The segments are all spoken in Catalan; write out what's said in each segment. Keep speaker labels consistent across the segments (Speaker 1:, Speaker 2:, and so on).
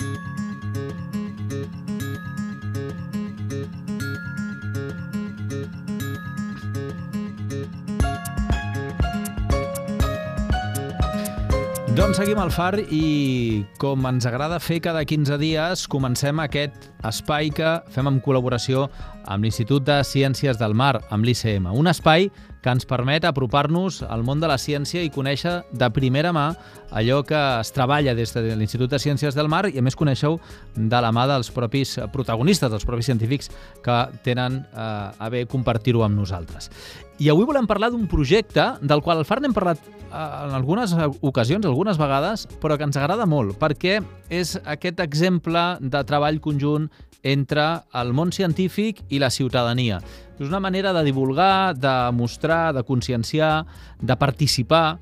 Speaker 1: Thank you. Doncs seguim al FAR i com ens agrada fer cada 15 dies, comencem aquest espai que fem en col·laboració amb l'Institut de Ciències del Mar, amb l'ICM. Un espai que ens permet apropar-nos al món de la ciència i conèixer de primera mà allò que es treballa des de l'Institut de Ciències del Mar i a més coneixeu de la mà dels propis protagonistes, dels propis científics que tenen eh, a bé compartir-ho amb nosaltres. I avui volem parlar d'un projecte del qual al FAR n'hem parlat eh, en algunes ocasions, algunes vegades, però que ens agrada molt, perquè és aquest exemple de treball conjunt entre el món científic i la ciutadania. És una manera de divulgar, de mostrar, de conscienciar, de participar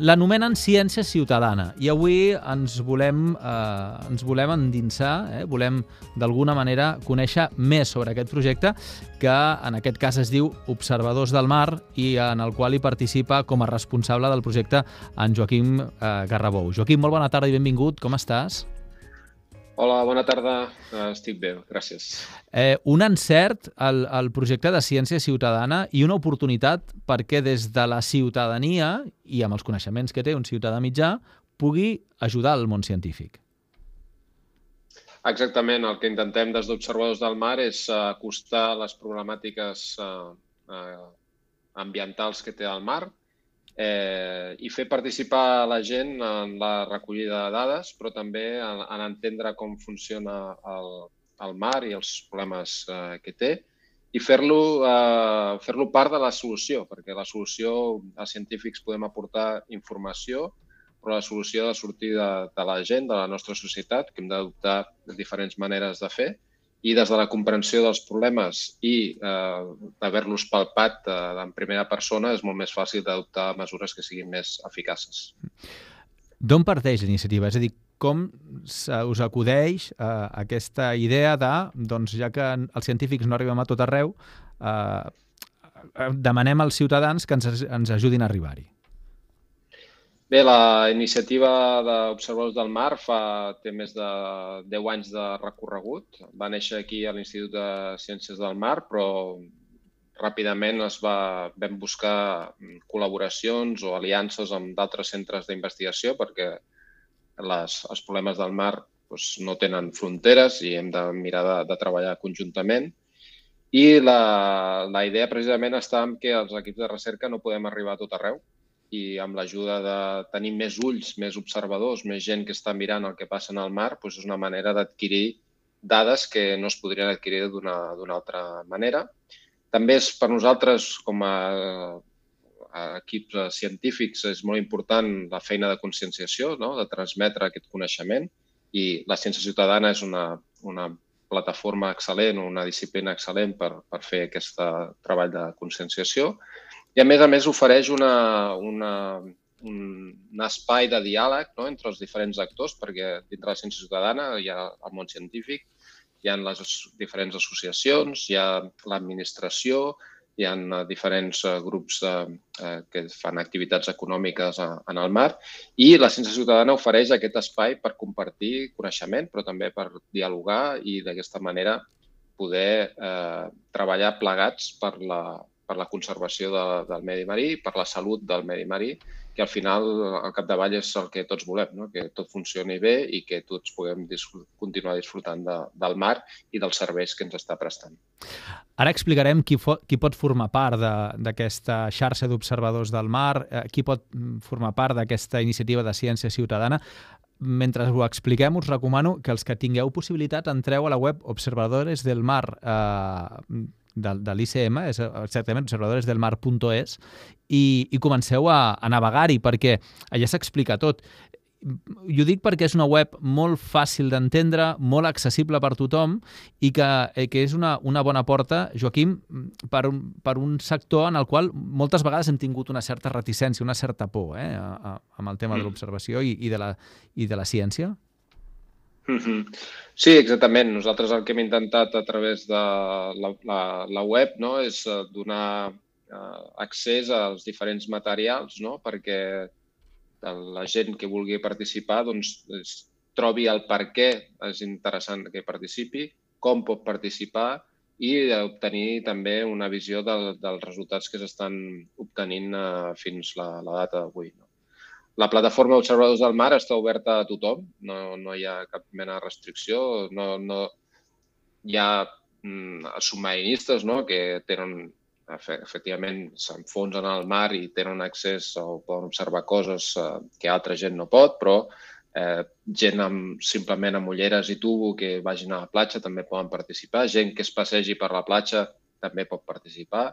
Speaker 1: L'anomenen ciència ciutadana i avui ens volem, eh, ens volem endinsar, eh, volem d'alguna manera conèixer més sobre aquest projecte que en aquest cas es diu Observadors del Mar i en el qual hi participa com a responsable del projecte en Joaquim eh, Garrabou. Joaquim, molt bona tarda i benvingut, com estàs?
Speaker 2: Hola, bona tarda. Estic bé, gràcies.
Speaker 1: Eh, un encert al, al projecte de ciència ciutadana i una oportunitat perquè des de la ciutadania i amb els coneixements que té un ciutadà mitjà pugui ajudar al món científic.
Speaker 2: Exactament. El que intentem des d'Observadors del Mar és acostar les problemàtiques eh, eh, ambientals que té el mar eh, i fer participar la gent en la recollida de dades, però també en, en entendre com funciona el, el mar i els problemes eh, que té i fer-lo eh, fer part de la solució, perquè la solució, els científics podem aportar informació, però la solució ha de sortir de, de la gent, de la nostra societat, que hem d'adoptar diferents maneres de fer, i des de la comprensió dels problemes i eh, d'haver-los palpat eh, en primera persona és molt més fàcil d'adoptar mesures que siguin més eficaces.
Speaker 1: D'on parteix l'iniciativa? És a dir, com us acudeix eh, aquesta idea de, doncs, ja que els científics no arribem a tot arreu, eh, demanem als ciutadans que ens, ens ajudin a arribar-hi?
Speaker 2: Bé, la iniciativa d'Observadors del Mar fa, té més de 10 anys de recorregut. Va néixer aquí a l'Institut de Ciències del Mar, però ràpidament es va, vam buscar col·laboracions o aliances amb d'altres centres d'investigació perquè les, els problemes del mar doncs, no tenen fronteres i hem de mirar de, de treballar conjuntament. I la, la idea precisament està en que els equips de recerca no podem arribar a tot arreu i amb l'ajuda de tenir més ulls, més observadors, més gent que està mirant el que passa en el mar, doncs és una manera d'adquirir dades que no es podrien adquirir d'una altra manera. També és per nosaltres, com a, a equips científics, és molt important la feina de conscienciació, no? de transmetre aquest coneixement i la ciència ciutadana és una, una plataforma excel·lent, una disciplina excel·lent per, per fer aquest treball de conscienciació. I, a més a més, ofereix una, una, un, un espai de diàleg no? entre els diferents actors, perquè dintre la ciència ciutadana hi ha el món científic, hi ha les diferents associacions, hi ha l'administració, hi ha eh, diferents eh, grups eh, que fan activitats econòmiques en el mar i la ciència ciutadana ofereix aquest espai per compartir coneixement, però també per dialogar i d'aquesta manera poder eh, treballar plegats per la, per la conservació de, del medi marí, per la salut del medi marí, que al final, al capdavall, és el que tots volem, no? que tot funcioni bé i que tots puguem disfr continuar disfrutant de, del mar i dels serveis que ens està prestant.
Speaker 1: Ara explicarem qui, qui pot formar part d'aquesta xarxa d'observadors del mar, eh, qui pot mm, formar part d'aquesta iniciativa de ciència ciutadana mentre ho expliquem, us recomano que els que tingueu possibilitat entreu a la web Observadores del Mar eh, de, de l'ICM, és exactament observadoresdelmar.es, i, i comenceu a, a navegar-hi, perquè allà s'explica tot. I ho dic perquè és una web molt fàcil d'entendre, molt accessible per tothom i que, eh, que és una, una bona porta, Joaquim, per un, per un sector en el qual moltes vegades hem tingut una certa reticència, una certa por eh, a, a, amb el tema de mm. l'observació i, i, de la, i de la ciència.
Speaker 2: -hmm. Sí, exactament. Nosaltres el que hem intentat a través de la, la, la web no, és eh, donar eh, accés als diferents materials no, perquè la gent que vulgui participar doncs, és, trobi el per què és interessant que participi, com pot participar i obtenir també una visió del, dels resultats que s'estan obtenint eh, fins la, la data d'avui. No? La plataforma Observadors del Mar està oberta a tothom, no, no hi ha cap mena de restricció, no, no hi ha mm, submarinistes no? que tenen efectivament s'enfonsen al mar i tenen accés o poden observar coses eh, que altra gent no pot, però eh, gent amb, simplement amb ulleres i tubo que vagin a la platja també poden participar, gent que es passegi per la platja també pot participar,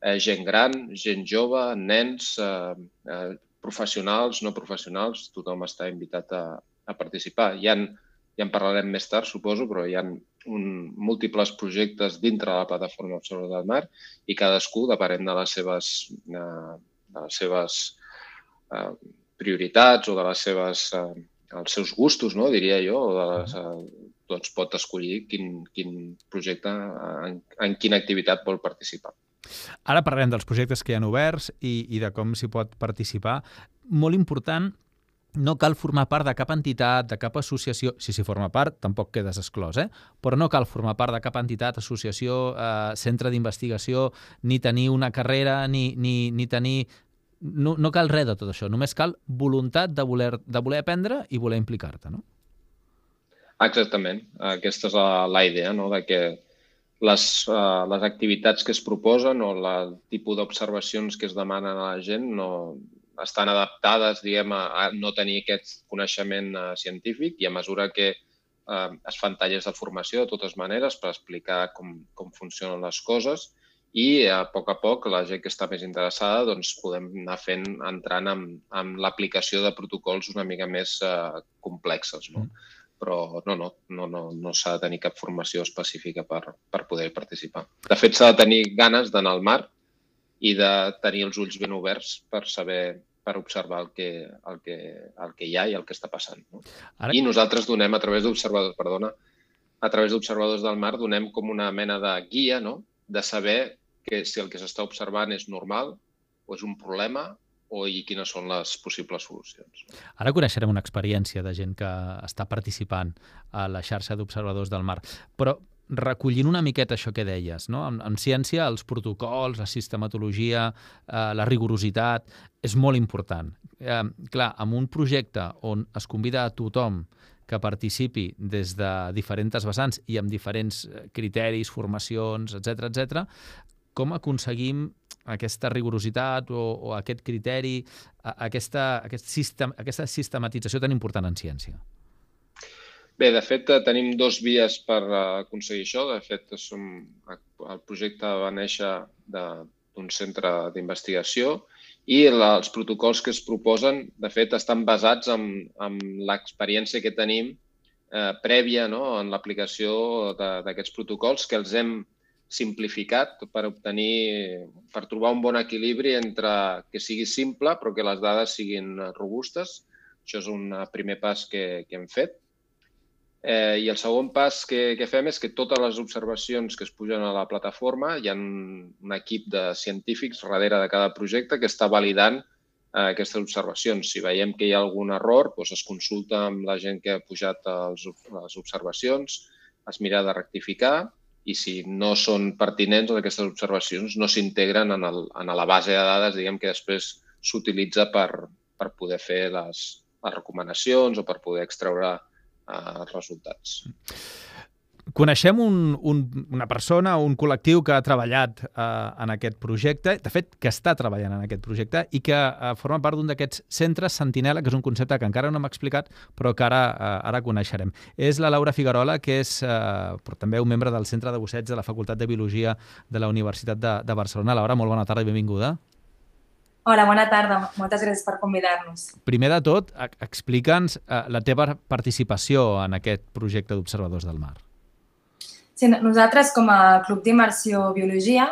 Speaker 2: eh, gent gran, gent jove, nens, eh, eh, professionals, no professionals, tothom està invitat a, a participar. Hi ha, ja en parlarem més tard, suposo, però hi ha un, múltiples projectes dintre de la plataforma Observador del Mar i cadascú, depenent de les seves, eh, de les seves eh, prioritats o de les seves eh, els seus gustos, no, diria jo, o de les, eh, doncs pot escollir quin, quin projecte, en, en quina activitat vol participar.
Speaker 1: Ara parlarem dels projectes que hi han oberts i, i de com s'hi pot participar. Molt important, no cal formar part de cap entitat, de cap associació, si s'hi forma part tampoc quedes exclòs, eh? però no cal formar part de cap entitat, associació, eh, centre d'investigació, ni tenir una carrera, ni, ni, ni tenir no, no cal res de tot això, només cal voluntat de voler, de voler aprendre i voler implicar-te, no?
Speaker 2: Exactament. Aquesta és la, la idea, no? de que les, uh, les activitats que es proposen o el tipus d'observacions que es demanen a la gent no estan adaptades, diguem, a, a no tenir aquest coneixement uh, científic i a mesura que uh, es fan tallers de formació de totes maneres per explicar com, com funcionen les coses, i a poc a poc la gent que està més interessada doncs, podem anar fent, entrant en, en l'aplicació de protocols una mica més eh, complexes. No? Mm. Però no, no, no, no, no s'ha de tenir cap formació específica per, per poder participar. De fet, s'ha de tenir ganes d'anar al mar i de tenir els ulls ben oberts per saber per observar el que, el que, el que hi ha i el que està passant. No? Ara... I nosaltres donem, a través d'observadors, perdona, a través d'observadors del mar, donem com una mena de guia no? de saber que si el que s'està observant és normal o és un problema o i quines són les possibles solucions.
Speaker 1: Ara coneixerem una experiència de gent que està participant a la xarxa d'observadors del mar, però recollint una miqueta això que deies, no? en, en ciència els protocols, la sistematologia, eh, la rigorositat, és molt important. Eh, clar, amb un projecte on es convida a tothom que participi des de diferents vessants i amb diferents eh, criteris, formacions, etc etc, com aconseguim aquesta rigorositat o, o aquest criteri, aquesta, aquest sistem, aquesta sistematització tan important en ciència?
Speaker 2: Bé, de fet, eh, tenim dos vies per eh, aconseguir això. De fet, som, el projecte va néixer d'un centre d'investigació i la, els protocols que es proposen, de fet, estan basats en, en l'experiència que tenim eh, prèvia no? en l'aplicació d'aquests protocols que els hem simplificat per obtenir, per trobar un bon equilibri entre que sigui simple però que les dades siguin robustes. Això és un primer pas que, que hem fet. Eh, I el segon pas que, que fem és que totes les observacions que es pugen a la plataforma, hi ha un, equip de científics darrere de cada projecte que està validant eh, aquestes observacions. Si veiem que hi ha algun error, doncs es consulta amb la gent que ha pujat els, les observacions, es mira de rectificar i si no són pertinents aquestes observacions no s'integren en, el, en la base de dades diguem que després s'utilitza per, per poder fer les, les recomanacions o per poder extreure eh, resultats.
Speaker 1: Coneixem un, un, una persona, un col·lectiu que ha treballat eh, en aquest projecte, de fet, que està treballant en aquest projecte i que eh, forma part d'un d'aquests centres Sentinela, que és un concepte que encara no m'ha explicat, però que ara, eh, ara coneixerem. És la Laura Figuerola, que és eh, però també un membre del Centre de Busseig de la Facultat de Biologia de la Universitat de, de Barcelona. Laura, molt bona tarda i benvinguda.
Speaker 3: Hola, bona tarda. Moltes gràcies per convidar-nos.
Speaker 1: Primer de tot, explica'ns eh, la teva participació en aquest projecte d'observadors del mar.
Speaker 3: Sí, nosaltres, com a Club d'Immersió Biologia,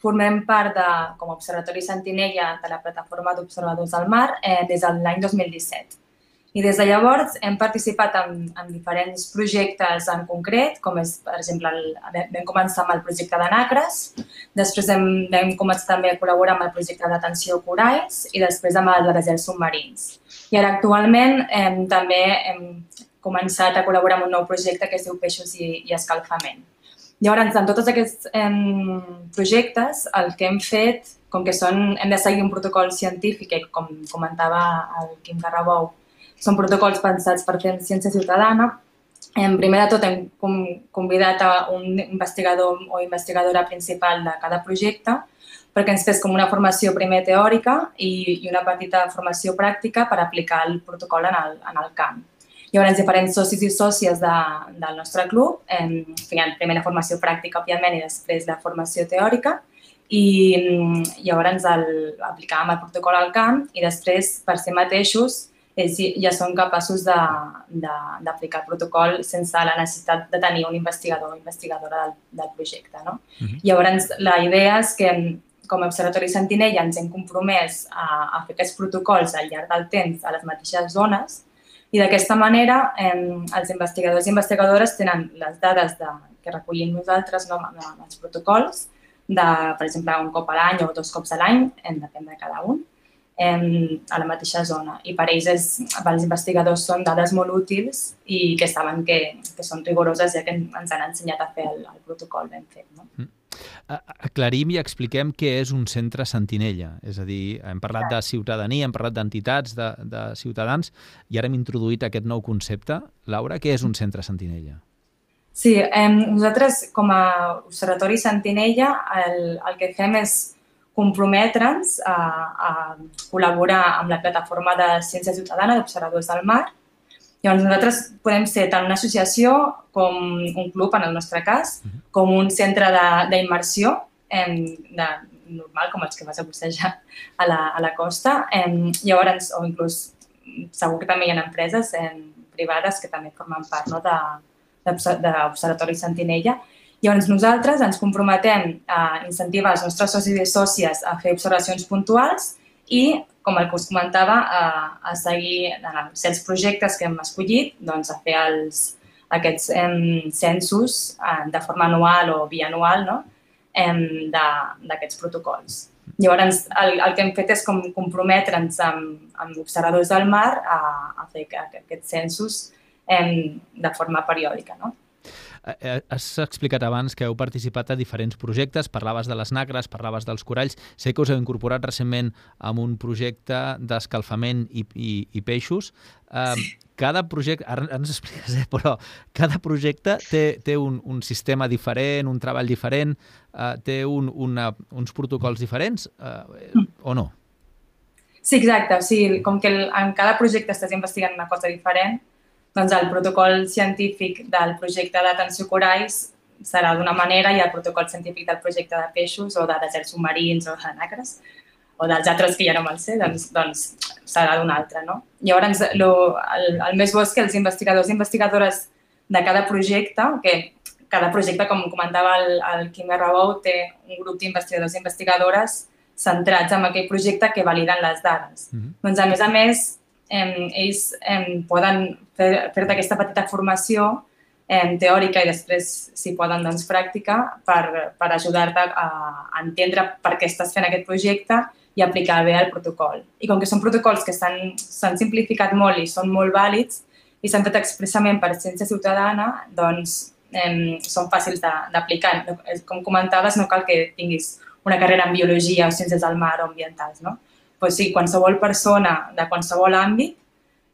Speaker 3: formem part de, com a Observatori Sentinella de la plataforma d'observadors del mar eh, des de l'any 2017. I des de llavors hem participat en, en diferents projectes en concret, com és, per exemple, el, vam començar amb el projecte de Nacres, després hem, vam començar també a col·laborar amb el projecte d'atenció coralls i després amb el de deserts submarins. I ara actualment hem, també hem, començat a col·laborar amb un nou projecte que es diu Peixos i, i Escalfament. Llavors, en tots aquests em, projectes, el que hem fet, com que són, hem de seguir un protocol científic, i com comentava el Quim Garrabou, són protocols pensats per fer ciència ciutadana, en primer de tot hem convidat a un investigador o investigadora principal de cada projecte perquè ens fes com una formació primer teòrica i, i una petita formació pràctica per aplicar el protocol en el, en el camp. Llavors, diferents socis i sòcies de, del nostre club em, feien primer la formació pràctica, òbviament, i després la formació teòrica. I llavors el, aplicàvem el protocol al camp i després, per si mateixos, ells ja són capaços d'aplicar el protocol sense la necessitat de tenir un investigador o investigadora del, del projecte. No? Uh -huh. Llavors, la idea és que com a Observatori Sentinella ens hem compromès a, a fer aquests protocols al llarg del temps a les mateixes zones i d'aquesta manera eh, els investigadors i investigadores tenen les dades de, que recollim nosaltres no, amb els protocols de, per exemple, un cop a l'any o dos cops a l'any, depèn de cada un, eh, a la mateixa zona. I per ells és, els investigadors són dades molt útils i que saben que, que són rigoroses ja que ens han ensenyat a fer el, el protocol ben fet. No? Mm.
Speaker 1: Aclarim i expliquem què és un centre sentinella. És a dir, hem parlat de ciutadania, hem parlat d'entitats, de, de ciutadans, i ara hem introduït aquest nou concepte. Laura, què és un centre sentinella?
Speaker 3: Sí, eh, nosaltres com a Observatori Sentinella el, el que fem és comprometre'ns a, a col·laborar amb la plataforma de Ciència Ciutadana d'Observadors del Mar Llavors, nosaltres podem ser tant una associació com un club, en el nostre cas, com un centre d'immersió normal, com els que vas a bussejar a la, a la costa. Em, llavors, o inclús segur que també hi ha empreses em, privades que també formen part no, d'Observatori Sentinella. Llavors, nosaltres ens comprometem a incentivar els nostres socis i sòcies a fer observacions puntuals i com el que us comentava, a, a seguir en els els projectes que hem escollit, doncs a fer els, aquests em, censos eh, de forma anual o bianual no? d'aquests protocols. Llavors, el, el que hem fet és com comprometre'ns amb, amb observadors del mar a, a fer aquests censos em, de forma periòdica. No?
Speaker 1: Eh, eh, has explicat abans que heu participat a diferents projectes, parlaves de les nagres, parlaves dels coralls, sé que us heu incorporat recentment amb un projecte d'escalfament i, i, i peixos. Uh, sí. Cada projecte, ara ens expliques, eh, però cada projecte té, té un, un sistema diferent, un treball diferent, uh, té un, una, uns protocols diferents uh, o no?
Speaker 3: Sí, exacte. O sigui, com que el, en cada projecte estàs investigant una cosa diferent, doncs el protocol científic del projecte d'atenció coralls serà d'una manera i el protocol científic del projecte de peixos o de deserts submarins o de nacres o dels altres que ja no me'l sé, doncs, doncs serà d'una altra. No? Llavors, lo, el, el més bo és que els investigadors i investigadores de cada projecte, que cada projecte, com comentava el, el Quim Garrabou, té un grup d'investigadors i investigadores centrats en aquell projecte que validen les dades. Mm -hmm. Doncs, a més a més, eh, ells eh, poden fer-te fer aquesta petita formació eh, teòrica i després, si poden, doncs, pràctica per, per ajudar-te a, a entendre per què estàs fent aquest projecte i aplicar bé el protocol. I com que són protocols que s'han simplificat molt i són molt vàlids i s'han fet expressament per ciència ciutadana, doncs eh, són fàcils d'aplicar. Com comentaves, no cal que tinguis una carrera en biologia o ciències del mar o ambientals, no? Pues sí, qualsevol persona de qualsevol àmbit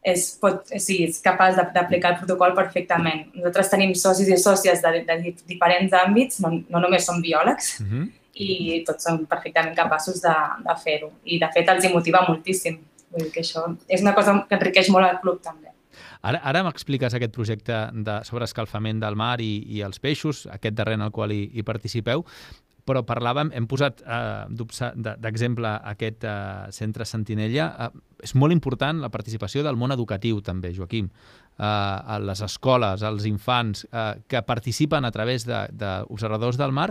Speaker 3: és, pot, sí, és capaç d'aplicar el protocol perfectament. Nosaltres tenim socis i sòcies de, de diferents àmbits, no, no només som biòlegs, uh mhm. -huh. i tots són perfectament capaços de, de fer-ho. I, de fet, els hi motiva moltíssim. Vull dir que això és una cosa que enriqueix molt el club, també.
Speaker 1: Ara, ara m'expliques aquest projecte de, sobre escalfament del mar i, i els peixos, aquest darrer en el qual hi, hi participeu, però parlàvem, hem posat eh, d'exemple aquest eh, centre Sentinella. Eh, és molt important la participació del món educatiu, també, Joaquim. Eh, a les escoles, als infants, eh, que participen a través d'observadors de, del mar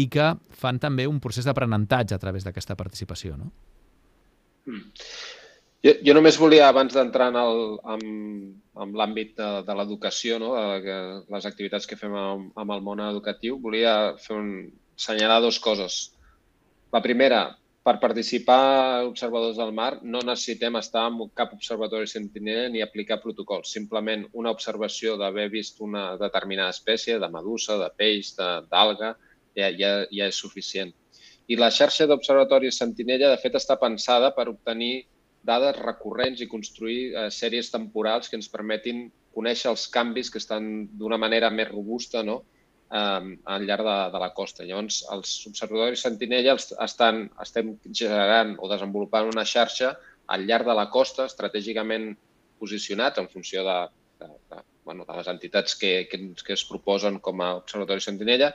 Speaker 1: i que fan també un procés d'aprenentatge a través d'aquesta participació, no?
Speaker 2: Mm. Jo, jo només volia, abans d'entrar en, el, en, en l'àmbit de, de l'educació, no? de, les activitats que fem amb, amb el món educatiu, volia fer un, assenyalar dues coses. La primera, per participar observadors del mar no necessitem estar en cap observatori sentinella ni aplicar protocols. Simplement una observació d'haver vist una determinada espècie de medusa, de peix, d'alga, ja, ja, ja és suficient. I la xarxa d'observatoris sentinella, de fet, està pensada per obtenir dades recurrents i construir eh, sèries temporals que ens permetin conèixer els canvis que estan d'una manera més robusta no? Eh, al llarg de, de la costa. Llavors, els observatoris Sentinella estan, estem generant o desenvolupant una xarxa al llarg de la costa, estratègicament posicionats en funció de, de, de, bueno, de les entitats que, que, que es proposen com a Observatori Sentinella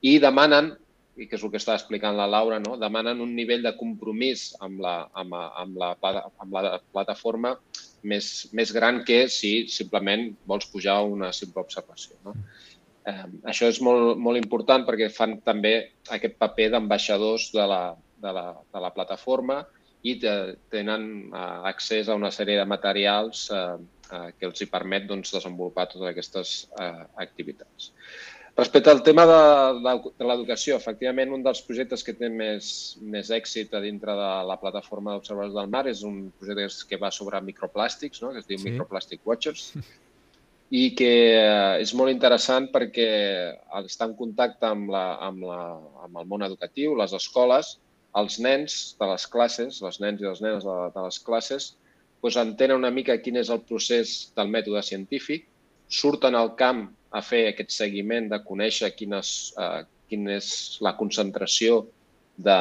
Speaker 2: i demanen i que és el que està explicant la Laura, no? demanen un nivell de compromís amb la, amb, amb la, amb la plataforma més, més gran que si simplement vols pujar una simple observació. No? Eh, això és molt, molt important perquè fan també aquest paper d'ambaixadors de, la, de, la, de la plataforma i de, tenen eh, accés a una sèrie de materials eh, eh, que els hi permet doncs, desenvolupar totes aquestes eh, activitats. Respecte al tema de, de, de l'educació, efectivament, un dels projectes que té més, més èxit a dintre de la plataforma d'observadors del mar és un projecte que va sobre microplàstics, no? que es diu sí. Microplastic Watchers, i que eh, és molt interessant perquè està en contacte amb, la, amb, la, amb el món educatiu, les escoles, els nens de les classes, les nens i les nenes de, de les classes, doncs entenen una mica quin és el procés del mètode científic, surten al camp a fer aquest seguiment de conèixer quines, eh, quina és la concentració de,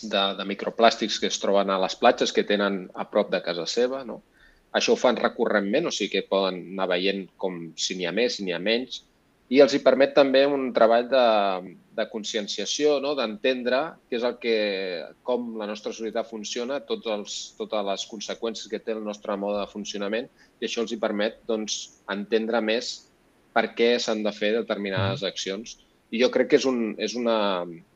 Speaker 2: de, de microplàstics que es troben a les platges que tenen a prop de casa seva. No? Això ho fan recurrentment, o sigui que poden anar veient com si n'hi ha més, si n'hi ha menys, i els hi permet també un treball de, de conscienciació, no? d'entendre què és el que, com la nostra societat funciona, tots els, totes les conseqüències que té el nostre mode de funcionament, i això els hi permet doncs, entendre més per què s'han de fer determinades accions. I jo crec que és un, és una,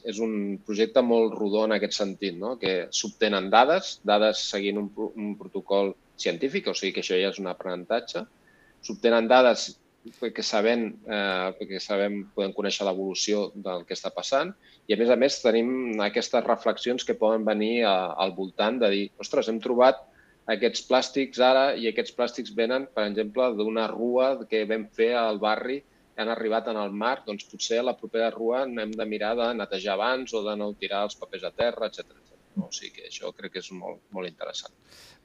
Speaker 2: és un projecte molt rodó en aquest sentit, no? que s'obtenen dades, dades seguint un, un protocol científic, o sigui que això ja és un aprenentatge, s'obtenen dades perquè sabem, eh, perquè sabem, podem conèixer l'evolució del que està passant. I, a més a més, tenim aquestes reflexions que poden venir a, al voltant de dir, ostres, hem trobat aquests plàstics ara i aquests plàstics venen, per exemple, d'una rua que vam fer al barri que han arribat en el mar, doncs potser a la propera rua hem de mirar de netejar abans o de no tirar els papers a terra, etc. O sigui que això crec que és molt, molt interessant.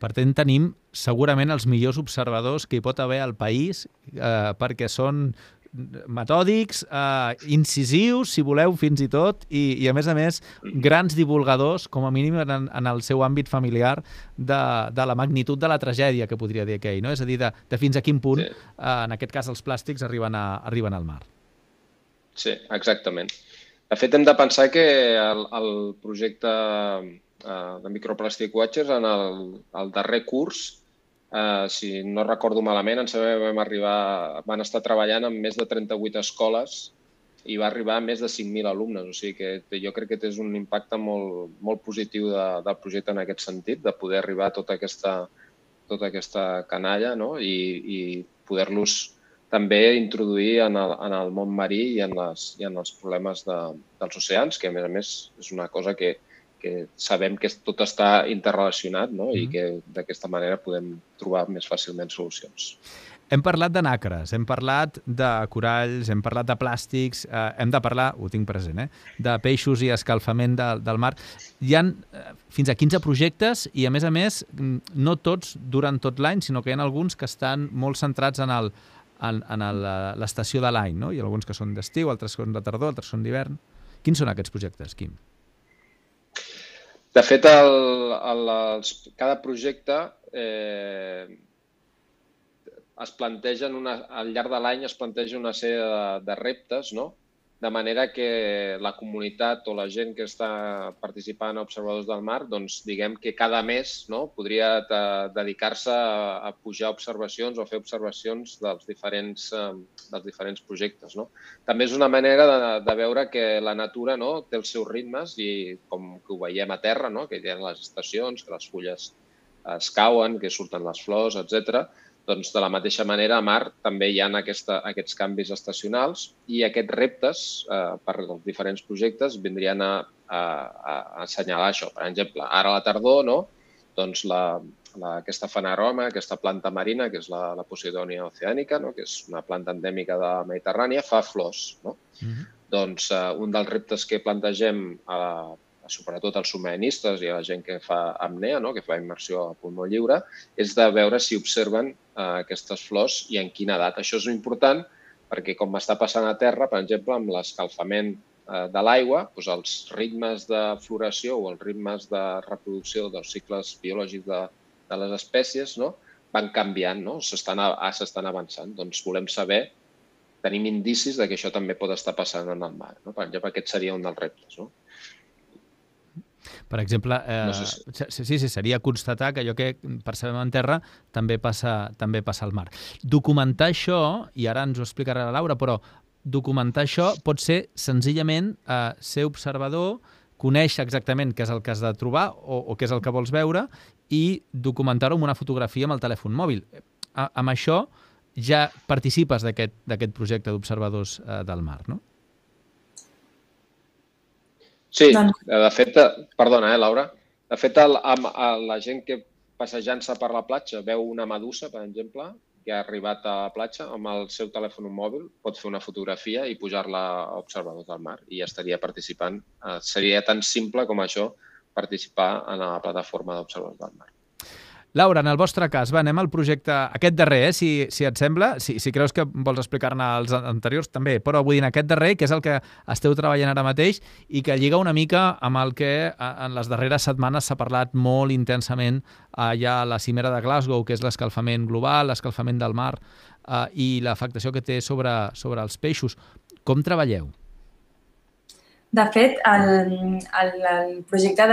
Speaker 1: Per tant, tenim segurament els millors observadors que hi pot haver al país eh, perquè són metòdics, eh, incisius, si voleu, fins i tot, i, i a més a més, grans divulgadors, com a mínim en, en el seu àmbit familiar, de, de la magnitud de la tragèdia que podria dir aquell, no? És a dir, de, de fins a quin punt, sí. eh, en aquest cas, els plàstics arriben, a, arriben al mar.
Speaker 2: Sí, exactament. De fet, hem de pensar que el, el projecte eh, de Microplastic Watchers, en el, el darrer curs, Uh, si no recordo malament, en saber vam arribar, van estar treballant amb més de 38 escoles i va arribar a més de 5.000 alumnes. O sigui que jo crec que té un impacte molt, molt positiu de, del projecte en aquest sentit, de poder arribar a tota aquesta, tota aquesta canalla no? i, i poder-los també introduir en el, en el món marí i en, les, i en els problemes de, dels oceans, que a més a més és una cosa que, que sabem que tot està interrelacionat no? i mm-hmm. que d'aquesta manera podem trobar més fàcilment solucions.
Speaker 1: Hem parlat de nacres, hem parlat de coralls, hem parlat de plàstics, eh, hem de parlar, ho tinc present, eh, de peixos i escalfament de, del mar. Hi han eh, fins a 15 projectes i, a més a més, mm, no tots durant tot l'any, sinó que hi ha alguns que estan molt centrats en el, en, en l'estació de l'any, no? Hi ha alguns que són d'estiu, altres són de tardor, altres són d'hivern. Quins són aquests projectes, Quim?
Speaker 2: De fet, el, el, els, cada projecte eh, es plantegen una, al llarg de l'any es planteja una sèrie de, de reptes, no? De manera que la comunitat o la gent que està participant a Observadors del Mar, doncs diguem que cada mes no, podria dedicar-se a, a pujar observacions o fer observacions dels diferents, eh, dels diferents projectes. No? També és una manera de, de veure que la natura no, té els seus ritmes i com que ho veiem a terra, no, que hi ha les estacions, que les fulles es cauen, que surten les flors, etc Doncs de la mateixa manera a Mar també hi ha aquesta, aquests canvis estacionals i aquests reptes eh, per als diferents projectes vindrien a, a, a assenyalar això. Per exemple, ara a la tardor, no? doncs la, la, aquesta faneroma, aquesta planta marina, que és la, la Posidonia oceànica, no? que és una planta endèmica de la Mediterrània, fa flors. No? Mm -hmm. Doncs eh, un dels reptes que plantegem a, sobretot als submarinistes i a la gent que fa apnea, no? que fa immersió a pulmó lliure, és de veure si observen eh, aquestes flors i en quina edat. Això és important perquè, com està passant a terra, per exemple, amb l'escalfament eh, de l'aigua, doncs els ritmes de floració o els ritmes de reproducció dels cicles biològics de, de les espècies no? van canviant, no? s'estan avançant. Doncs volem saber tenim indicis de que això també pot estar passant en el mar. No? Per exemple, aquest seria un dels reptes. No?
Speaker 1: Per exemple, eh, no sé si... sí, sí, seria constatar que allò que percebem en terra també passa, també passa al mar. Documentar això, i ara ens ho explicarà la Laura, però documentar això pot ser senzillament eh, ser observador, conèixer exactament què és el que has de trobar o, o què és el que vols veure i documentar-ho amb una fotografia amb el telèfon mòbil. A, amb això ja participes d'aquest projecte d'observadors eh, del mar, no?
Speaker 2: Sí, doncs... de fet, perdona, eh, Laura. De fet, el, amb, el, la gent que passejant-se per la platja veu una medusa, per exemple, que ha arribat a la platja amb el seu telèfon mòbil, pot fer una fotografia i pujar-la a observadors del mar i ja estaria participant. Eh, seria tan simple com això participar en la plataforma d'observadors del mar.
Speaker 1: Laura, en el vostre cas, va, anem al projecte, aquest darrer, eh, si, si et sembla, si, si creus que vols explicar-ne els anteriors també, però vull dir, en aquest darrer, que és el que esteu treballant ara mateix i que lliga una mica amb el que en les darreres setmanes s'ha parlat molt intensament allà a la cimera de Glasgow, que és l'escalfament global, l'escalfament del mar eh, i l'afectació que té sobre, sobre els peixos. Com treballeu?
Speaker 3: De fet, el, el, el projecte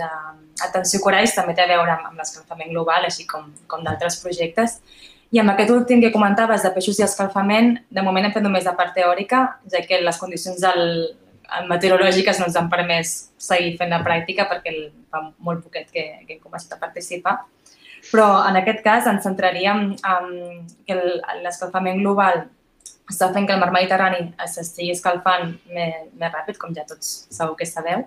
Speaker 3: d'Atenció Coralls també té a veure amb, amb l'escalfament global, així com, com d'altres projectes. I amb aquest últim que comentaves de peixos i escalfament, de moment hem fet només la part teòrica, ja que les condicions del, meteorològiques no ens han permès seguir fent la pràctica perquè fa molt poquet que, que hem començat a participar. Però en aquest cas ens centraríem en que l'escalfament global està fent que el mar Mediterrani s'estigui escalfant més, més ràpid, com ja tots segur que sabeu.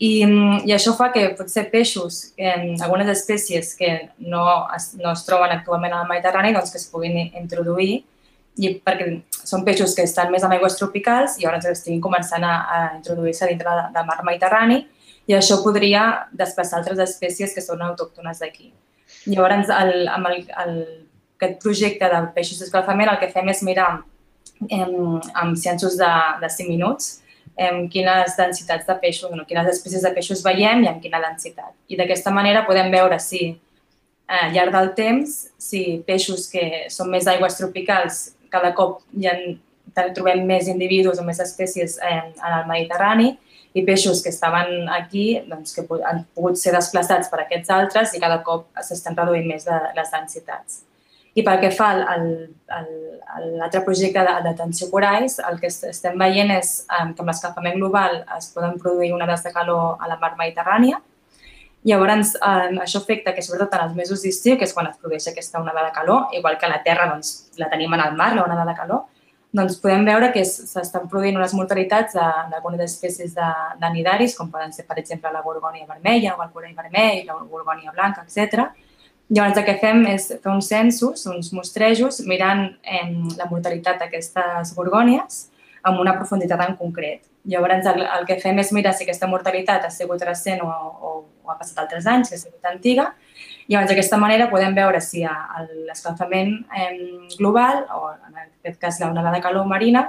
Speaker 3: I, i això fa que potser peixos, eh, algunes espècies que no es, no es troben actualment al Mediterrani, doncs que es puguin introduir i perquè són peixos que estan més en aigües tropicals i ara estiguin començant a, a introduir-se dintre de, del mar Mediterrani i això podria desplaçar altres espècies que són autòctones d'aquí. Llavors, el, amb el, el, aquest projecte de peixos d'escalfament el que fem és mirar em, amb censos de, de 5 minuts em, quines densitats de peixos, no, quines espècies de peixos veiem i amb quina densitat. I d'aquesta manera podem veure si eh, al llarg del temps, si peixos que són més aigües tropicals, cada cop ja trobem més individus o més espècies eh, en el Mediterrani i peixos que estaven aquí doncs, que han pogut ser desplaçats per aquests altres i cada cop s'estan reduint més de, les densitats. I pel que fa a l'altre projecte d'atenció coralls, el que estem veient és que amb l'escalfament global es poden produir onades de calor a la mar Mediterrània. Llavors, això afecta que sobretot en els mesos d'estiu, que és quan es produeix aquesta onada de calor, igual que la Terra doncs, la tenim en el mar, la onada de calor, doncs podem veure que s'estan produint unes mortalitats d'algunes espècies de, de nidaris, com poden ser, per exemple, la gorgònia vermella o el corall vermell, la gorgònia blanca, etc Llavors, el que fem és fer uns censos, uns mostrejos, mirant eh, la mortalitat d'aquestes gorgònies amb una profunditat en concret. Llavors, el, el que fem és mirar si aquesta mortalitat ha sigut recent o, o, o ha passat altres anys, que ha sigut antiga. Llavors, d'aquesta manera podem veure si l'escalfament eh, global, o en aquest cas l'onada de calor marina,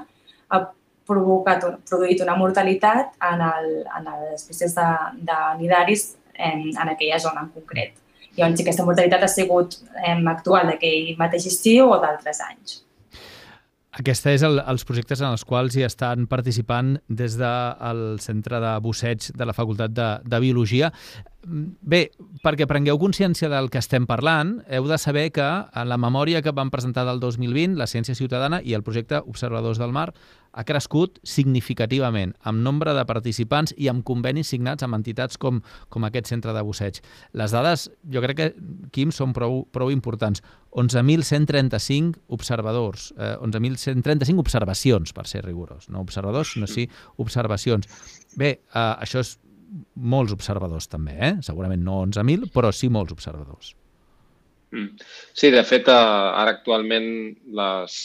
Speaker 3: ha provocat, produït una mortalitat en, el, en les espècies de, de nidaris en, en aquella zona en concret. Llavors, si aquesta mortalitat ha sigut eh, actual d'aquell mateix estiu o d'altres anys.
Speaker 1: Aquesta és el, els projectes en els quals hi estan participant des del Centre de Busseig de la Facultat de, de Biologia. Bé, perquè prengueu consciència del que estem parlant, heu de saber que en la memòria que vam presentar del 2020, la Ciència Ciutadana i el projecte Observadors del Mar ha crescut significativament amb nombre de participants i amb convenis signats amb entitats com, com aquest centre de busseig. Les dades, jo crec que, Quim, són prou, prou importants. 11.135 observadors, eh, 11.135 observacions, per ser rigorós. No observadors, sinó sí observacions. Bé, eh, això és molts observadors també, eh? segurament no 11.000, però sí molts observadors.
Speaker 2: Mm. Sí, de fet, eh, ara actualment les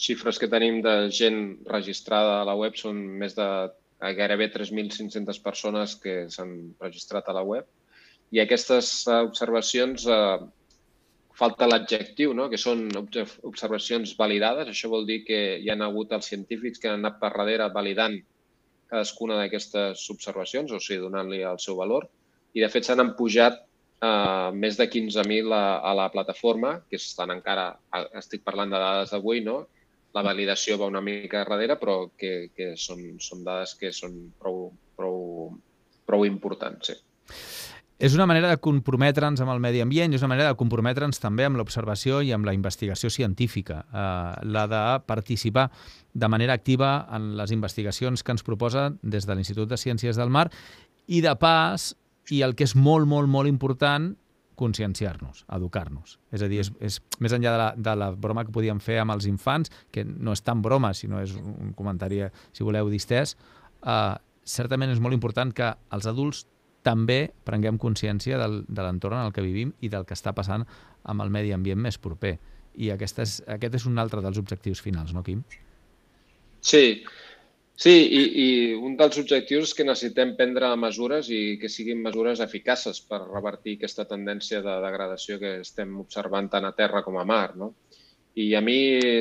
Speaker 2: xifres que tenim de gent registrada a la web són més de eh, gairebé 3.500 persones que s'han registrat a la web i aquestes observacions eh, falta l'adjectiu, no? que són observacions validades. Això vol dir que hi han hagut els científics que han anat per darrere validant cadascuna d'aquestes observacions, o sigui, donant-li el seu valor. I, de fet, s'han pujat eh, més de 15.000 a, a la plataforma, que estan encara, estic parlant de dades d'avui, no? La validació va una mica darrere, però que, que són, són dades que són prou, prou, prou importants, sí.
Speaker 1: És una manera de comprometre'ns amb el medi ambient i és una manera de comprometre'ns també amb l'observació i amb la investigació científica, eh, la de participar de manera activa en les investigacions que ens proposa des de l'Institut de Ciències del Mar i de pas, i el que és molt, molt, molt important, conscienciar-nos, educar-nos. És a dir, és, és més enllà de la, de la broma que podíem fer amb els infants, que no és tan broma, sinó és un comentari, si voleu, distès, eh, certament és molt important que els adults també prenguem consciència del, de l'entorn en el que vivim i del que està passant amb el medi ambient més proper. I aquest és, aquest és un altre dels objectius finals, no, Quim?
Speaker 2: Sí, sí i, i un dels objectius és que necessitem prendre mesures i que siguin mesures eficaces per revertir aquesta tendència de degradació que estem observant tant a terra com a mar. No? I a mi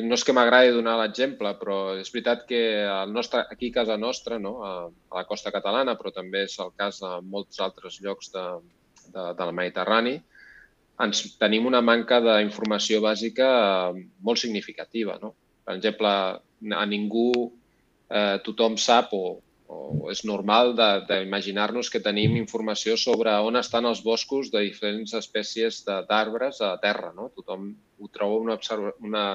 Speaker 2: no és que m'agradi donar l'exemple, però és veritat que el nostre, aquí a casa nostra, no? a, a la costa catalana, però també és el cas a molts altres llocs de, de, del Mediterrani, ens tenim una manca d'informació bàsica molt significativa. No? Per exemple, a ningú eh, tothom sap o, o és normal d'imaginar-nos que tenim informació sobre on estan els boscos de diferents espècies d'arbres a terra. No? Tothom ho troba una, una,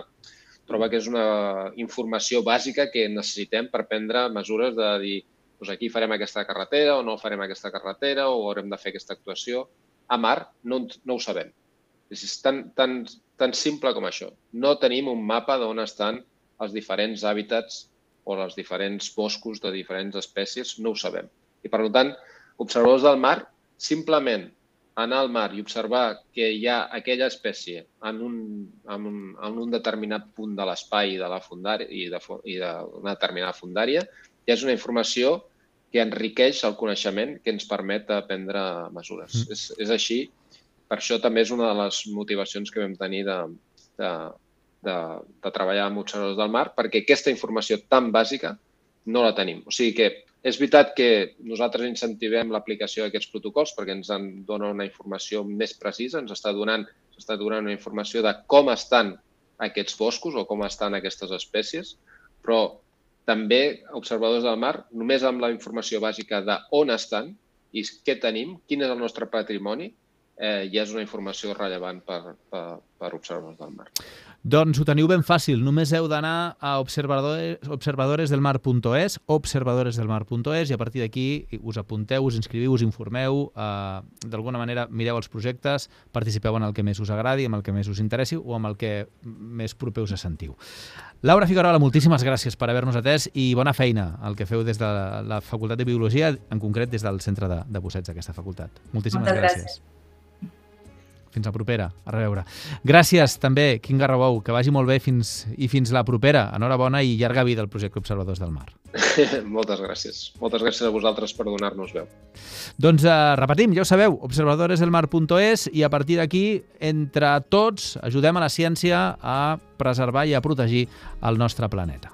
Speaker 2: troba que és una informació bàsica que necessitem per prendre mesures de dir doncs aquí farem aquesta carretera o no farem aquesta carretera o haurem de fer aquesta actuació. A mar no, no ho sabem. És tan, tan, tan simple com això. No tenim un mapa d'on estan els diferents hàbitats o els diferents boscos de diferents espècies, no ho sabem. I, per tant, observadors del mar, simplement anar al mar i observar que hi ha aquella espècie en un, en un, en un determinat punt de l'espai de la fundària i d'una de, determinada fundària, ja és una informació que enriqueix el coneixement que ens permet prendre mesures. Mm. És, és així. Per això també és una de les motivacions que vam tenir de, de, de, de treballar amb observadors del mar, perquè aquesta informació tan bàsica no la tenim. O sigui que és veritat que nosaltres incentivem l'aplicació d'aquests protocols perquè ens en dona una informació més precisa, ens està donant, està donant una informació de com estan aquests boscos o com estan aquestes espècies, però també observadors del mar, només amb la informació bàsica de on estan i què tenim, quin és el nostre patrimoni, eh, ja és una informació rellevant per, per, per observadors del mar.
Speaker 1: Doncs ho teniu ben fàcil, només heu d'anar a observadores, observadoresdelmar.es, observadoresdelmar.es, i a partir d'aquí us apunteu, us inscriviu, us informeu, eh, d'alguna manera mireu els projectes, participeu en el que més us agradi, amb el que més us interessi o amb el que més proper us sentiu. Laura Figueroa, moltíssimes gràcies per haver-nos atès i bona feina el que feu des de la, la Facultat de Biologia, en concret des del Centre de, de Bossets d'aquesta facultat. Moltíssimes
Speaker 3: Moltes
Speaker 1: gràcies.
Speaker 3: gràcies.
Speaker 1: Fins la propera. A reveure. Gràcies també, Quim Garrabou. Que vagi molt bé fins, i fins la propera. Enhorabona i llarga vida al projecte Observadors del Mar.
Speaker 2: Moltes gràcies. Moltes gràcies a vosaltres per donar-nos veu.
Speaker 1: Doncs eh, repetim, ja ho sabeu, observadoresdelmar.es i a partir d'aquí, entre tots, ajudem a la ciència a preservar i a protegir el nostre planeta.